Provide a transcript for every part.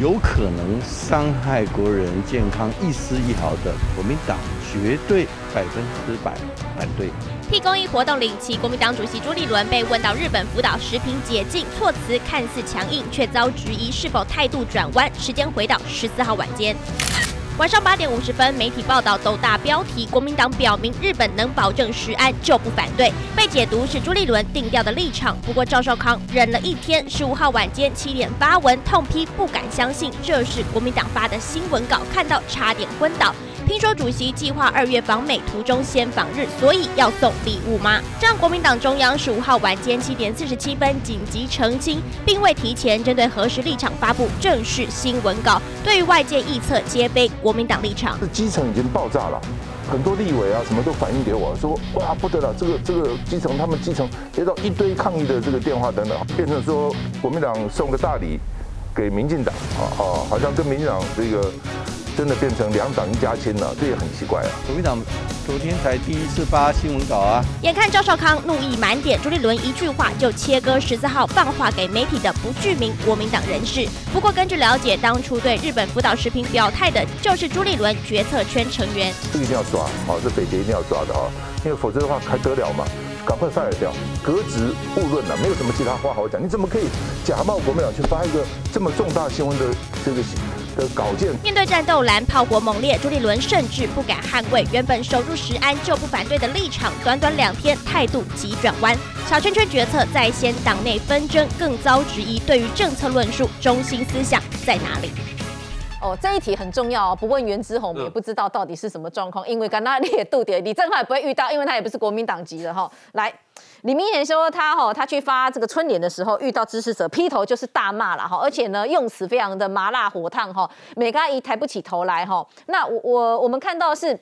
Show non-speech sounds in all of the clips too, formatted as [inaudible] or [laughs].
有可能伤害国人健康一丝一毫的，国民党绝对百分之百反对。替公益活动领旗，国民党主席朱立伦被问到日本福岛食品解禁，措辞看似强硬，却遭质疑是否态度转弯。时间回到十四号晚间。晚上八点五十分，媒体报道都大标题：国民党表明日本能保证食安就不反对，被解读是朱立伦定调的立场。不过赵少康忍了一天，十五号晚间七点发文痛批，不敢相信这是国民党发的新闻稿，看到差点昏倒。听说主席计划二月访美，途中先访日，所以要送礼物吗？这让国民党中央十五号晚间七点四十七分紧急澄清，并未提前针对何时立场发布正式新闻稿。对于外界臆测，皆非国民党立场。是基层已经爆炸了，很多立委啊什么都反映给我说，哇不得了，这个这个基层他们基层接到一堆抗议的这个电话等等，变成说国民党送个大礼给民进党，啊啊，好像跟民进党这个。真的变成两党一家亲了，这也很奇怪啊！国民党昨天才第一次发新闻稿啊！眼看赵少康怒意满点，朱立伦一句话就切割十四号放话给媒体的不具名国民党人士。不过根据了解，当初对日本福岛食品表态的就是朱立伦决策圈成员。这个一定要抓，好，这北捷一定要抓的哈，因为否则的话还得了嘛？赶快 fire 掉，革职勿论了，没有什么其他话好讲。你怎么可以假冒国民党去发一个这么重大新闻的这个？的稿件。面对战斗蓝炮火猛烈，朱立伦甚至不敢捍卫原本守住石安就不反对的立场，短短两天态度急转弯，小圈圈决策在先，党内纷争更遭质疑，对于政策论述中心思想在哪里？哦，这一题很重要哦，不问袁之宏也不知道到底是什么状况，因为刚刚你也杜点李正浩也不会遇到，因为他也不是国民党籍的哈，来。李明贤说他哈，他去发这个春联的时候，遇到支持者劈头就是大骂了哈，而且呢用词非常的麻辣火烫哈，每个阿姨抬不起头来哈。那我我我们看到是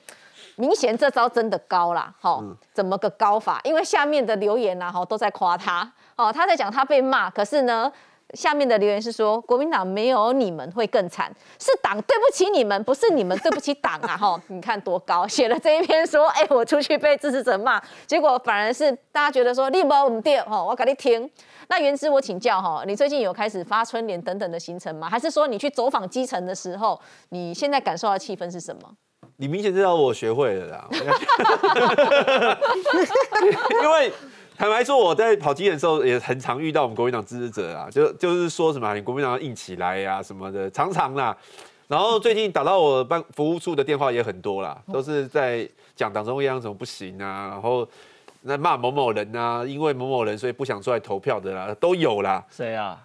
明显这招真的高啦哈，怎么个高法？因为下面的留言呐哈都在夸他哦，他在讲他被骂，可是呢。下面的留言是说，国民党没有你们会更惨，是党对不起你们，不是你们对不起党啊！[laughs] 哈，你看多高，写了这一篇说，哎，我出去被支持者骂，结果反而是大家觉得说，立波我们电哈，我给你听。那原之我请教哈，你最近有开始发春联等等的行程吗？还是说你去走访基层的时候，你现在感受到气氛是什么？你明显知道我学会了啦，因为。坦白说，我在跑基层的时候也很常遇到我们国民党支持者啊，就就是说什么你国民党要硬起来呀什么的，常常啦。然后最近打到我办服务处的电话也很多啦，都是在讲党中央怎么不行啊，然后那骂某某人啊，因为某某人所以不想出来投票的啦，都有啦。谁啊？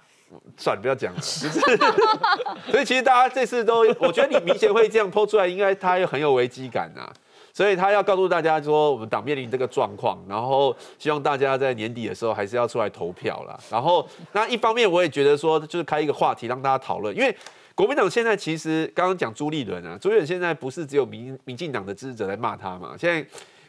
算了，不要讲了。[laughs] 所以其实大家这次都，我觉得你明显会这样抛出来，应该他又很有危机感呐。所以他要告诉大家说，我们党面临这个状况，然后希望大家在年底的时候还是要出来投票啦。然后那一方面，我也觉得说，就是开一个话题让大家讨论，因为国民党现在其实刚刚讲朱立伦啊，朱立伦现在不是只有民民进党的支持者在骂他嘛，现在。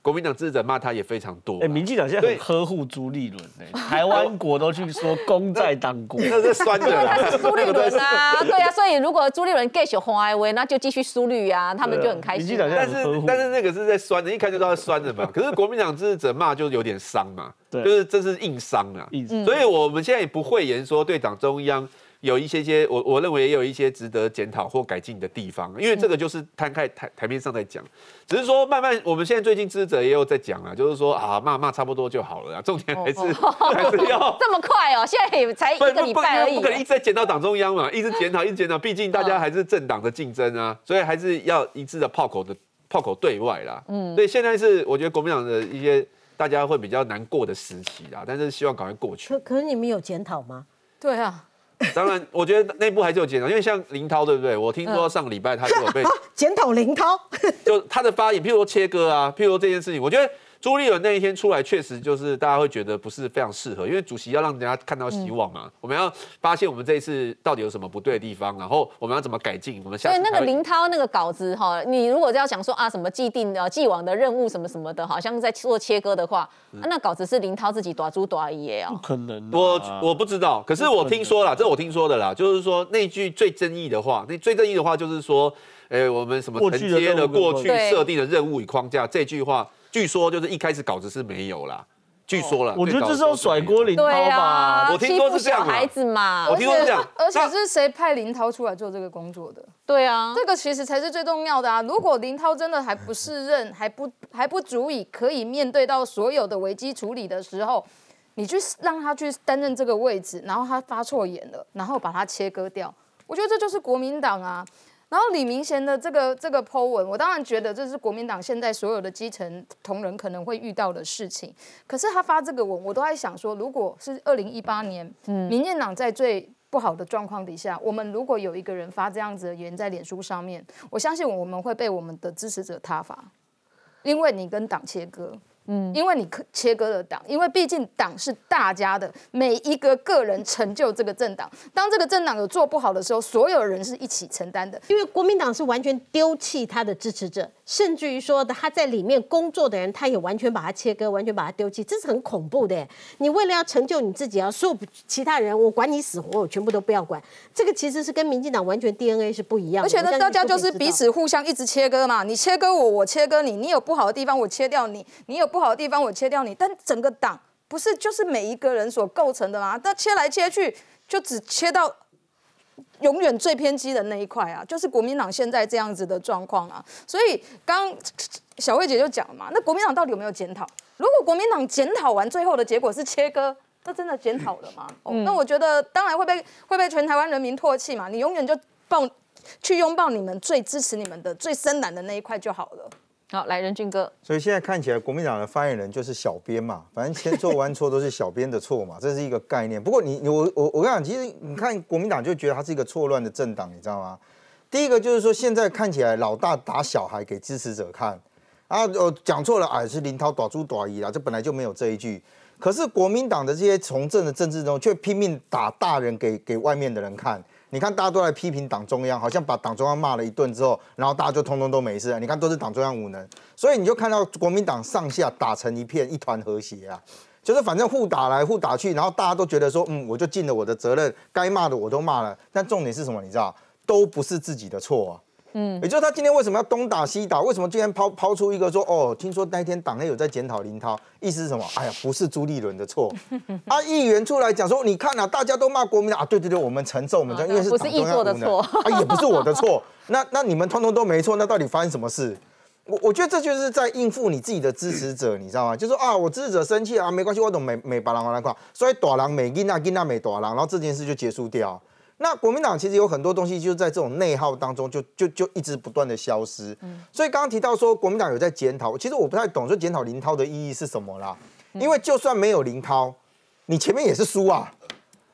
国民党支持者骂他也非常多。哎，民进党现在很呵护朱立伦，哎，台湾国都去说功在当国，[laughs] 那是酸的。他是朱立伦 [laughs] 啊，对啊，所以如果朱立伦 get 红 I V，，那就继续输绿啊，他们就很开心。民进党但是但是那个是在酸的，一开始都是酸的嘛。[laughs] 可是国民党支持者骂就有点伤嘛，就是这是硬伤啊。所以我们现在也不讳言说对党中央。有一些些，我我认为也有一些值得检讨或改进的地方，因为这个就是摊开台台面上在讲，只是说慢慢，我们现在最近支持者也有在讲啊，就是说啊骂骂差不多就好了，重点还是 [laughs] 还是要 [laughs] 这么快哦，现在也才一个礼拜而已，不可能一直在检讨党中央嘛，一直检讨一直检讨，毕竟大家还是政党的竞争啊，所以还是要一致的炮口的炮口对外啦，嗯，所以现在是我觉得国民党的一些大家会比较难过的时期啊，但是希望赶快过去。可可是你们有检讨吗？对啊。[laughs] 当然，我觉得内部还是有检讨，因为像林涛，对不对？我听说上个礼拜他就有被 [laughs] 检讨林涛，就他的发言，譬如说切割啊，譬如说这件事情，我觉得。朱立伦那一天出来，确实就是大家会觉得不是非常适合，因为主席要让人家看到希望嘛。我们要发现我们这一次到底有什么不对的地方，然后我们要怎么改进。我们下对那个林涛那个稿子哈，你如果要讲说啊什么既定的既往的任务什么什么的，好像在做切割的话，那稿子是林涛自己短猪短一哦。不可能，我我不知道，可是我听说了，这我听说的啦，就是说那句最争议的话，那最争议的话就是说，哎，我们什么承接了过去设定的任务与框架这句话。据说就是一开始稿子是没有啦，据说了，我觉得这是要甩锅林涛吧？我听说是这样孩子嘛我，听说是这样，而且是谁派林涛出来做这个工作的？对啊，这个其实才是最重要的啊！如果林涛真的还不适任，还不还不足以可以面对到所有的危机处理的时候，你去让他去担任这个位置，然后他发错眼了，然后把他切割掉，我觉得这就是国民党啊。然后李明贤的这个这个 Po 文，我当然觉得这是国民党现在所有的基层同仁可能会遇到的事情。可是他发这个文，我都在想说，如果是二零一八年，民进党在最不好的状况底下，我们如果有一个人发这样子的言在脸书上面，我相信我们会被我们的支持者挞伐，因为你跟党切割。嗯，因为你可切割了党，因为毕竟党是大家的，每一个个人成就这个政党。当这个政党有做不好的时候，所有人是一起承担的。因为国民党是完全丢弃他的支持者，甚至于说他在里面工作的人，他也完全把他切割，完全把他丢弃，这是很恐怖的。你为了要成就你自己，要所有其他人，我管你死活，我全部都不要管。这个其实是跟民进党完全 DNA 是不一样的。而且呢，大家就是彼此互相一直切割嘛，你切割我，我切割你，你有不好的地方我切掉你，你有不好的地方我切掉你，但整个党不是就是每一个人所构成的吗？那切来切去就只切到永远最偏激的那一块啊，就是国民党现在这样子的状况啊。所以刚小慧姐就讲了嘛，那国民党到底有没有检讨？如果国民党检讨完，最后的结果是切割。那真的检讨了吗？哦那我觉得当然会被会被全台湾人民唾弃嘛。你永远就抱去拥抱你们最支持你们的最深蓝的那一块就好了。好，来任俊哥，所以现在看起来，国民党的发言人就是小编嘛，反正千错万错都是小编的错嘛，[laughs] 这是一个概念。不过你你我我我跟你讲，其实你看国民党就觉得它是一个错乱的政党，你知道吗？第一个就是说，现在看起来老大打小孩给支持者看，啊，呃，讲错了，哎，是林涛短猪短姨啦，这本来就没有这一句。可是国民党的这些从政的政治中，却拼命打大人给给外面的人看。你看，大家都在批评党中央，好像把党中央骂了一顿之后，然后大家就通通都没事了。你看，都是党中央无能，所以你就看到国民党上下打成一片，一团和谐啊。就是反正互打来互打去，然后大家都觉得说，嗯，我就尽了我的责任，该骂的我都骂了。但重点是什么？你知道，都不是自己的错啊。嗯，也就是他今天为什么要东打西打？为什么今天抛抛出一个说，哦，听说那一天党内有在检讨林涛，意思是什么？哎呀，不是朱立伦的错。[laughs] 啊，议员出来讲说，你看啊，大家都骂国民党啊，对对对，我们承受，我们承受，因为是不是议党中央的错啊，也不是我的错。[laughs] 那那你们通通都没错，那到底发生什么事？我我觉得这就是在应付你自己的支持者，你知道吗？就是啊，我支持者生气啊，没关系，我懂美美把郎来看，所以大郎美金啊，金啊美大郎，然后这件事就结束掉。那国民党其实有很多东西，就是在这种内耗当中就，就就一直不断的消失。所以刚刚提到说国民党有在检讨，其实我不太懂说检讨林涛的意义是什么啦。因为就算没有林涛，你前面也是输啊。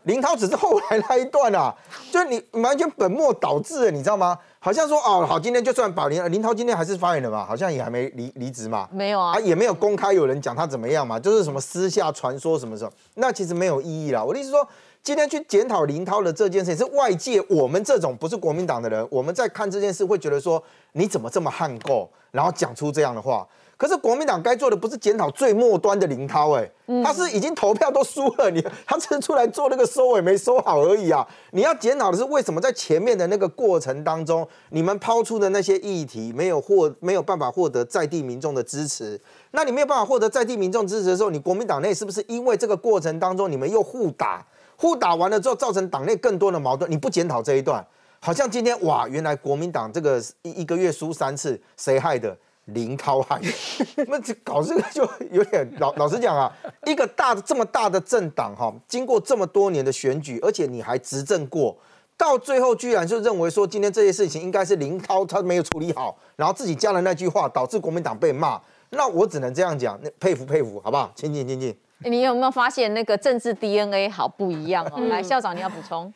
林涛只是后来那一段啊，就是你完全本末倒置了，你知道吗？好像说哦，好，今天就算把林林涛今天还是发言人嘛，好像也还没离离职嘛，没有啊啊，也没有公开有人讲他怎么样嘛，就是什么私下传说什么什么，那其实没有意义啦。我的意思说，今天去检讨林涛的这件事情，是外界我们这种不是国民党的人，我们在看这件事会觉得说，你怎么这么悍购，然后讲出这样的话。可是国民党该做的不是检讨最末端的林涛，哎，他是已经投票都输了，你他只是出来做那个收尾没收好而已啊。你要检讨的是为什么在前面的那个过程当中，你们抛出的那些议题没有获没有办法获得在地民众的支持。那你没有办法获得在地民众支持的时候，你国民党内是不是因为这个过程当中你们又互打，互打完了之后造成党内更多的矛盾？你不检讨这一段，好像今天哇，原来国民党这个一一个月输三次，谁害的？林涛害的，[laughs] 那这搞这个就有点老 [laughs] 老实讲啊，一个大的这么大的政党哈，经过这么多年的选举，而且你还执政过，到最后居然就认为说今天这些事情应该是林涛他没有处理好，然后自己加了那句话，导致国民党被骂。那我只能这样讲，那佩服佩服，好不好？请进请进。你有没有发现那个政治 DNA 好不一样哦？来，校长你要补充。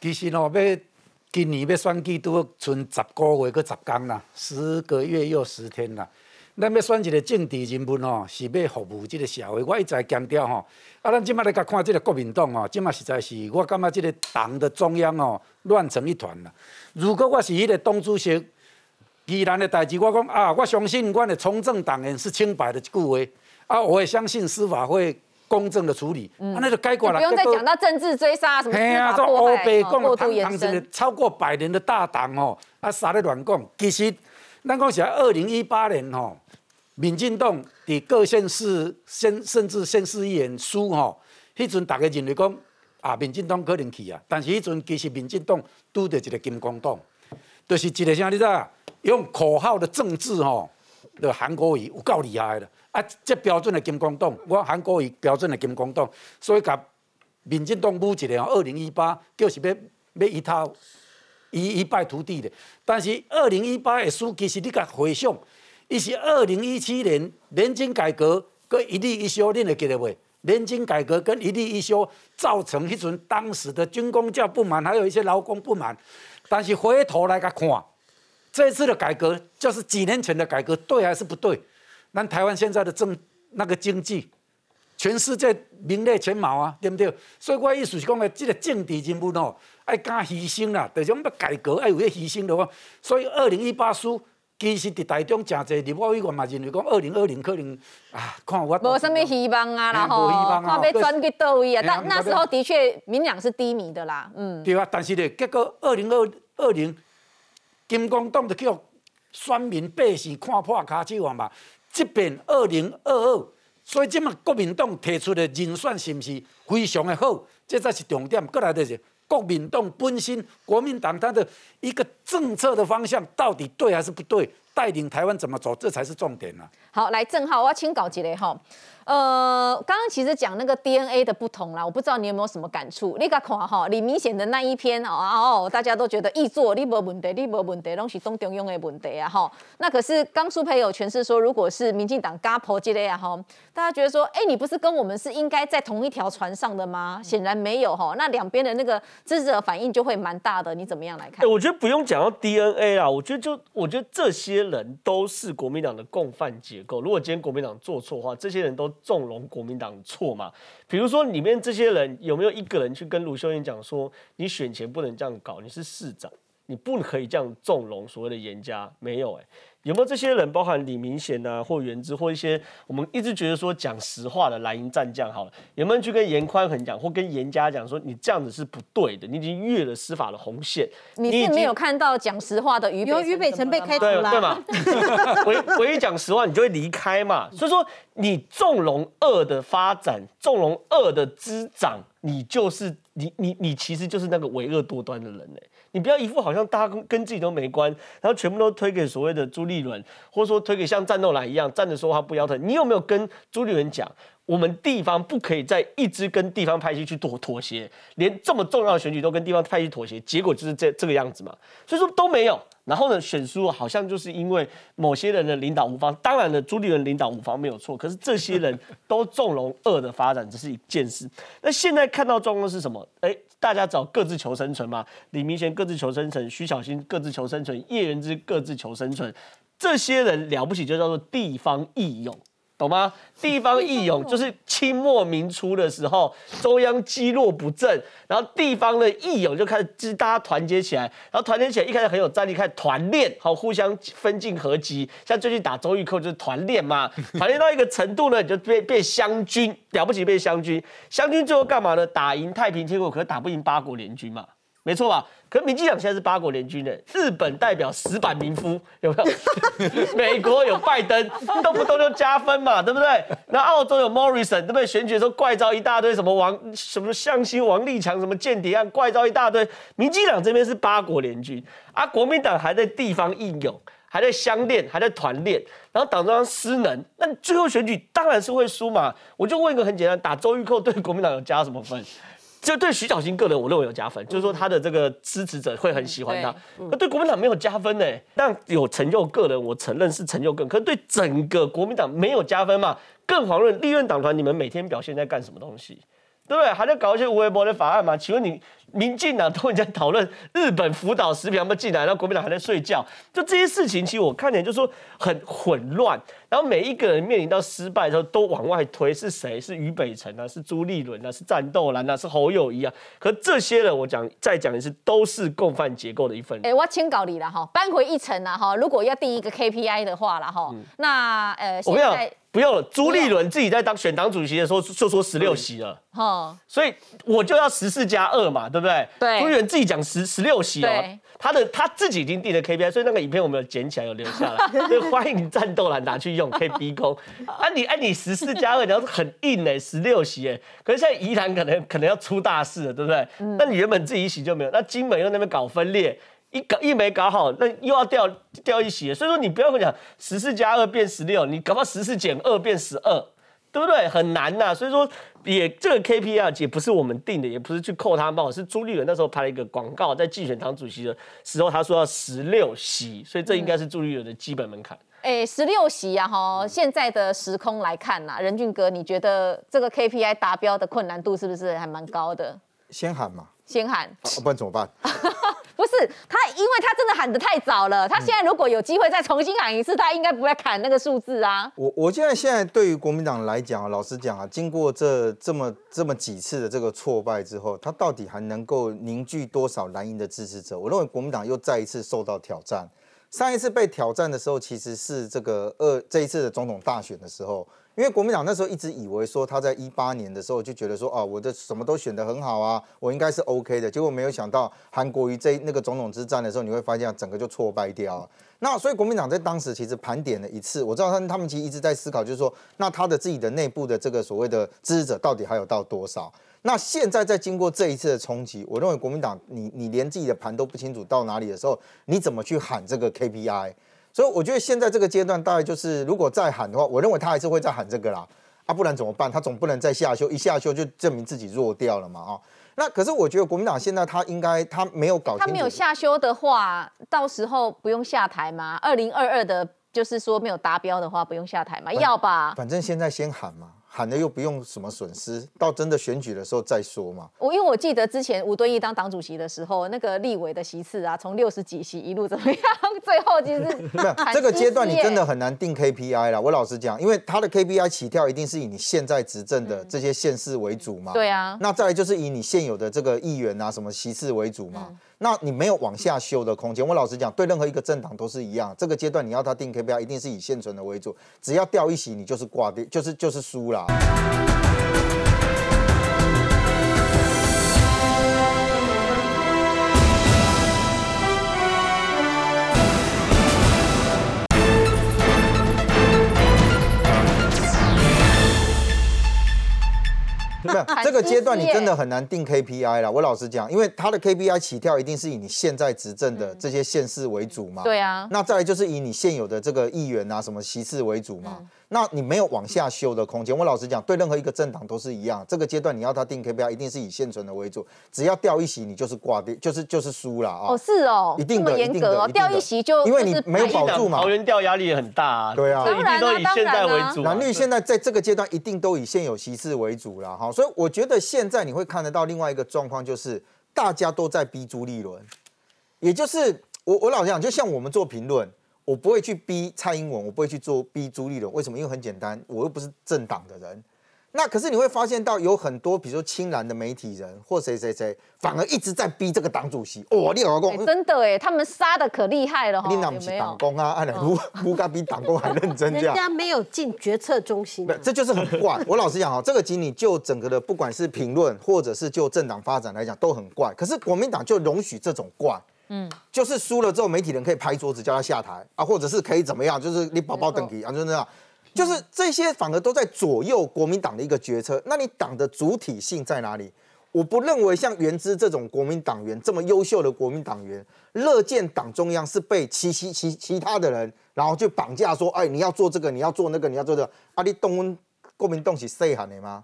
其实哦，要今年要选举都剩十个月，搁十天啦，十个月又十天啦。咱要选一个政治人物吼，是要服务这个社会。我一直强调吼，啊，咱即摆来甲看这个国民党吼，即摆实在是我感觉这个党的中央哦乱成一团啦。如果我是迄个党主席，既然的代志，我讲啊，我相信我的从政党员是清白的一句话，啊，我也相信司法会公正的处理，啊，那就该管了。不用再讲到政治追杀什么司法迫害、讲过度延。超过百年的大党哦，啊，啥咧乱讲？其实咱讲是二零一八年吼，民进党伫各县市、县甚至县市议员输吼，迄阵大家认为讲啊，民进党可能去啊，但是迄阵其实民进党拄着一个金光党，就是一个啥你知道？用口号的政治吼，的韩国瑜有够厉害的啊！这标准的金光党，我韩国瑜标准的金光党，所以甲民进党舞一个二零一八就是要要一套一一败涂地的，但是二零一八的书，其实你甲回想。伊是二零一七年年金改革跟一例一休，你会记得袂？年金改革跟一例一休造成迄阵当时的军工教不满，还有一些劳工不满。但是回头来甲看，这次的改革就是几年前的改革，对还是不对？咱台湾现在的政那个经济，全世界名列前茅啊，对不对？所以我意思是讲的，这个政治人物哦，爱敢牺牲啦，就是讲要改革，爱有迄牺牲的话，所以二零一八输。其实伫台中真侪立法委员嘛认为讲二零二零可能啊，看我无什么希望啊啦吼，看要转去倒位啊。但那时候的确民两是低迷的啦，嗯。对啊，但是咧，结果二零二二零金光党就叫选民百姓看破骹手啊嘛。即便二零二二，所以即嘛国民党提出的人选是毋是非常的好？这才是重点。过来就是国民党本身，国民党他的一个政策的方向到底对还是不对？带领台湾怎么走，这才是重点呢。好，来郑浩，我要请搞几类哈。呃，刚刚其实讲那个 DNA 的不同啦，我不知道你有没有什么感触。你个看哈，李明显的那一篇哦哦，大家都觉得易做，你无问题，你无问题，拢是中中庸的问题啊哈。那可是刚苏培友诠释说，如果是民进党嘎婆之类啊哈，大家觉得说，哎，你不是跟我们是应该在同一条船上的吗？显然没有哈。那两边的那个支持者反应就会蛮大的，你怎么样来看？我觉得不用讲到 DNA 啊，我觉得就我觉得这些人都是国民党的共犯结构。如果今天国民党做错的话，这些人都纵容国民党错嘛？比如说里面这些人有没有一个人去跟卢秀燕讲说，你选前不能这样搞，你是市长，你不可以这样纵容所谓的严家？没有哎。有没有这些人，包含李明贤啊，或原之，或一些我们一直觉得说讲实话的蓝营战将，好了，有没有去跟严宽恒讲，或跟严家讲说，你这样子是不对的，你已经越了司法的红线。你是没有看到讲实话的于有于北辰被开除了，对吗？唯唯 [laughs] 一讲实话，你就会离开嘛。所以说，你纵容恶的发展，纵容恶的滋长，你就是你你你其实就是那个为恶多端的人嘞。你不要一副好像大家跟跟自己都没关，然后全部都推给所谓的朱立伦，或者说推给像战斗蓝一样站着说话不腰疼。你有没有跟朱立伦讲，我们地方不可以再一直跟地方派系去妥妥协，连这么重要的选举都跟地方派系妥协，结果就是这这个样子嘛？所以说都没有。然后呢，选书好像就是因为某些人的领导无方。当然了，朱立伦领导无方没有错，可是这些人都纵容恶的发展，这是一件事。那现在看到状况是什么？哎。大家找各自求生存嘛，李明贤各自求生存，徐小新各自求生存，叶元之各自求生存，这些人了不起就叫做地方义勇。懂吗？地方义勇就是清末民初的时候，中央积弱不振，然后地方的义勇就开始，就是大家团结起来，然后团结起来，一开始很有战力，开始团练，好互相分进合击。像最近打周玉蔻就是团练嘛，[laughs] 团练到一个程度呢，你就变变湘军，了不起变湘军。湘军最后干嘛呢？打赢太平天国，可是打不赢八国联军嘛。没错吧？可民进党现在是八国联军的，日本代表石板民夫有没有？[laughs] 美国有拜登，动不动就加分嘛，对不对？那澳洲有 Morrison，对不对？选举的时候怪招一大堆，什么王什么向心、王立强，什么间谍案，怪招一大堆。民进党这边是八国联军，而国民党还在地方应用，还在相练，还在团练，然后党中央失能，那最后选举当然是会输嘛。我就问一个很简单，打周玉蔻对国民党有加什么分？就对徐小新个人，我认为有加分，就是说他的这个支持者会很喜欢他。那对国民党没有加分呢？但有成就个人，我承认是成就个人，可是对整个国民党没有加分嘛？更遑论立院党团，你们每天表现在干什么东西？对不对？还在搞一些无微博的法案吗？请问你？民进党都在讨论日本福岛食品有没有进来，然后国民党还在睡觉，就这些事情，其实我看起来就说很混乱。然后每一个人面临到失败的时候，都往外推是谁？是俞北辰啊？是朱立伦啊？是战斗蓝啊？是侯友谊啊？可这些人，我讲再讲一次，都是共犯结构的一份。哎，我请搞你了哈，搬回一层了哈。如果要定一个 KPI 的话了哈，那呃，现在不用了，朱立伦自己在当选党主席的时候就说十六席了，哈，所以我就要十四加二嘛，对不对？对朱立伦自己讲十十六席哦，他的他自己已经定了 KPI，所以那个影片我们有剪起来有留下来，[laughs] 所以欢迎战斗蓝拿去用，可以逼宫。啊你哎你十四加二，你要是很硬哎，十六席哎，可是现在宜兰可能可能要出大事了，对不对？那你原本自己一席就没有，那金门又那边搞分裂。一搞一没搞好，那又要掉掉一席，所以说你不要跟我讲十四加二变十六，你搞不好十四减二变十二，对不对？很难呐、所以说也这个 KPI 也不是我们定的，也不是去扣他帽，是朱立伦那时候拍了一个广告，在竞选党主席的时候，他说要十六席，所以这应该是朱立伦的基本门槛。哎，十六席啊，哈，现在的时空来看呐，任俊哥，你觉得这个 KPI 达标的困难度是不是还蛮高的？先喊嘛，先喊，啊不然怎么办？[laughs] 不是他，因为他真的喊得太早了。他现在如果有机会再重新喊一次，他应该不会砍那个数字啊。我我现在现在对于国民党来讲啊，老实讲啊，经过这这么这么几次的这个挫败之后，他到底还能够凝聚多少蓝营的支持者？我认为国民党又再一次受到挑战。上一次被挑战的时候，其实是这个二这一次的总统大选的时候，因为国民党那时候一直以为说他在一八年的时候就觉得说啊，我的什么都选得很好啊，我应该是 OK 的，结果没有想到韩国瑜这那个总统之战的时候，你会发现整个就挫败掉了。那所以国民党在当时其实盘点了一次，我知道他们他们其实一直在思考，就是说，那他的自己的内部的这个所谓的支持者到底还有到多少？那现在在经过这一次的冲击，我认为国民党你你连自己的盘都不清楚到哪里的时候，你怎么去喊这个 KPI？所以我觉得现在这个阶段大概就是，如果再喊的话，我认为他还是会再喊这个啦，啊，不然怎么办？他总不能再下修，一下修就证明自己弱掉了嘛，啊、那可是我觉得国民党现在他应该他没有搞清楚，他没有下修的话，到时候不用下台吗？二零二二的，就是说没有达标的话，不用下台吗？要吧？反正现在先喊嘛，喊的又不用什么损失，到真的选举的时候再说嘛。我因为我记得之前吴敦义当党主席的时候，那个立委的席次啊，从六十几席一路怎么样，[laughs] 最后其实 [laughs] 没有这个阶段，你真的很难定 KPI 啦。我老实讲，因为他的 KPI 起跳一定是以你现在执政的这些县市为主嘛。对啊那再来就是以你现有的这个议员啊、什么席次为主嘛。嗯那你没有往下修的空间。我老实讲，对任何一个政党都是一样。这个阶段你要他定 KPI，一定是以现存的为主。只要掉一席，你就是挂掉，就是就是输啦。[laughs] 没有这个阶段，你真的很难定 KPI 了。我老实讲，因为他的 KPI 起跳一定是以你现在执政的这些县市为主嘛。对啊那再来就是以你现有的这个议员啊、什么席次为主嘛。那你没有往下修的空间。我老实讲，对任何一个政党都是一样。这个阶段你要他定 KPI，一定是以现存的为主。只要掉一席，你就是挂掉，就是就是输了啊。哦是哦，一定的这么严格哦，掉一席就因为你就是没有保住嘛桃园调压力也很大啊，对啊这一定都以现在为主啊。蓝绿现在在这个阶段一定都以现有席次为主了哈，所以我觉得现在你会看得到另外一个状况，就是大家都在逼朱立伦，也就是我我老实讲，就像我们做评论，我不会去逼蔡英文，我不会去做逼朱立伦，为什么？因为很简单，我又不是政党的人。那可是你会发现到有很多，比如说青蓝的媒体人或谁谁谁，反而一直在逼这个党主席。哦，你老公、哎真的哎，他们杀的可厉害了哈，你哪不是有没有？党工啊？按了不不该比党工还认真这样。人家没有进决策中心啊、这就是很怪。我老实讲哈，这个其实你就整个的不管是评论或者是就政党发展来讲都很怪。可是国民党就容许这种怪，嗯，就是输了之后媒体人可以拍桌子叫他下台啊，或者是可以怎么样，就是你宝宝等级啊，就那样。就是这些反而都在左右国民党的一个决策。那你党的主体性在哪里？我不认为像原之这种国民党员这么优秀的国民党员，乐见党中央是被其其其其他的人，然后就绑架说，哎，你要做这个，你要做那个，你要做这个，啊，你动温国民党是谁喊的吗？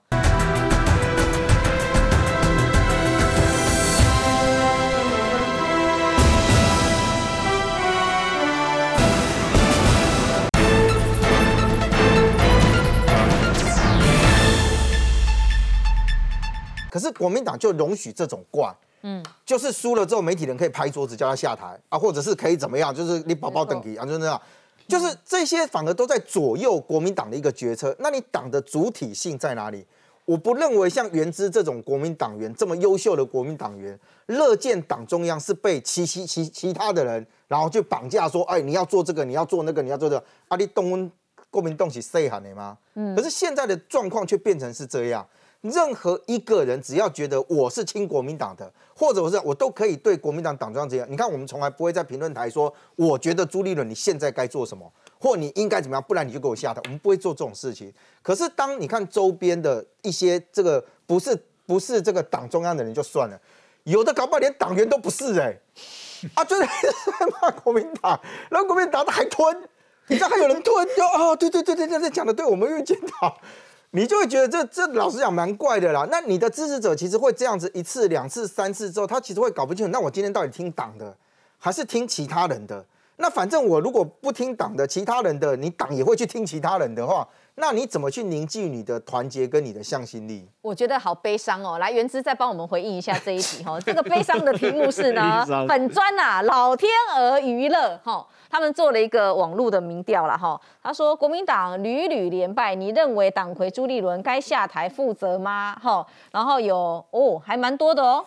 可是国民党就容许这种怪，嗯，就是输了之后媒体人可以拍桌子叫他下台啊，或者是可以怎么样，就是你宝宝等级啊，就那样。就是这些反而都在左右国民党的一个决策。那你党的主体性在哪里？我不认为像原之这种国民党员这么优秀的国民党员，乐见党中央是被其其其其他的人，然后就绑架说，哎，你要做这个，你要做那个，你要做这个，啊，你动温国民党是细汉的吗？可是现在的状况却变成是这样。任何一个人只要觉得我是亲国民党的，或者我是我都可以对国民党党中央这样。你看，我们从来不会在评论台说，我觉得朱立伦你现在该做什么，[laughs] 或你应该怎么样，不然你就给我下台。我们不会做这种事情。可是当你看周边的一些这个不是不是这个党中央的人就算了，有的搞不好连党员都不是哎、[laughs] 啊，就是在骂国民党，然后国民党还吞，你知道还有人吞，就哦，对对对对对对，讲的对，我们愿意检讨。你就会觉得这这老实讲蛮怪的啦。那你的支持者其实会这样子一次、两次、三次之后，他其实会搞不清楚，那我今天到底听党的，还是听其他人的？那反正我如果不听党的，其他人的，你党也会去听其他人的话，那你怎么去凝聚你的团结跟你的向心力？我觉得好悲伤哦。来，原之再帮我们回应一下这一题哈。[laughs] 这个悲伤的题目是呢悲伤，本专呐、老天鹅娱乐哈，他们做了一个网络的民调啦哈。他说国民党屡屡连败，你认为党魁朱立伦该下台负责吗？哈，然后有哦，还蛮多的哦。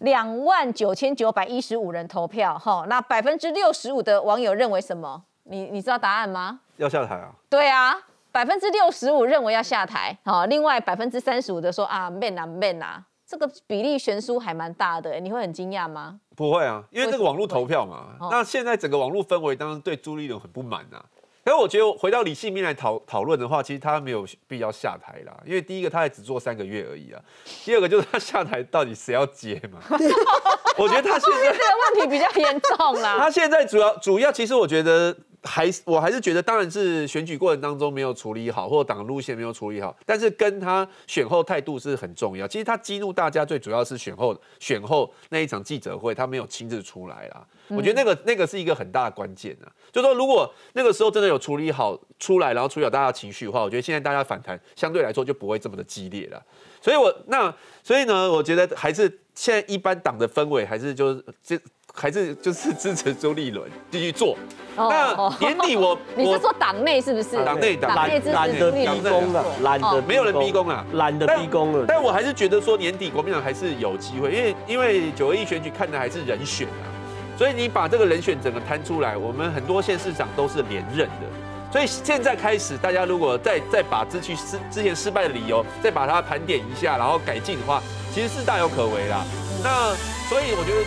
两万九千九百一十五人投票，哈，那百分之六十五的网友认为什么？你你知道答案吗？要下台啊？对啊，百分之六十五认为要下台，好，另外百分之三十五的说啊 man 啊 man 啊，这个比例悬殊还蛮大的，你会很惊讶吗？不会啊，因为这个网络投票嘛哦。那现在整个网络氛围当然对朱立伦很不满啊。可是我觉得回到理性面来讨讨论的话，其实他没有必要下台啦，因为第一个他也只做三个月而已啊，第二个就是他下台到底谁要接嘛？[laughs] 我觉得他现在这个问题比较严重啦。[laughs] 他现在主要主要，其实我觉得还是我还是觉得，当然是选举过程当中没有处理好，或者党路线没有处理好，但是跟他选后态度是很重要。其实他激怒大家最主要是选后选后那一场记者会，他没有亲自出来啦。我觉得那个那个是一个很大的关键啊，就说如果那个时候真的有处理好出来，然后处理好大家情绪的话，我觉得现在大家反弹相对来说就不会这么的激烈了。所以我那所以呢，我觉得还是现在一般党的氛围还是就是这还是就是支持周立伦 [laughs] 继续做。那年底我 [laughs] 你是我说党内是不是？党内党党内支懒得逼宫了，懒得没有人逼宫啊，懒得逼宫了。但我还是觉得说年底国民党还是有机会，因为因为九合一选举看的还是人选啊，所以你把这个人选整个摊出来，我们很多县市长都是连任的。所以现在开始，大家如果再再把之去失之前失败的理由，再把它盘点一下，然后改进的话，其实是大有可为啦。那所以我觉得。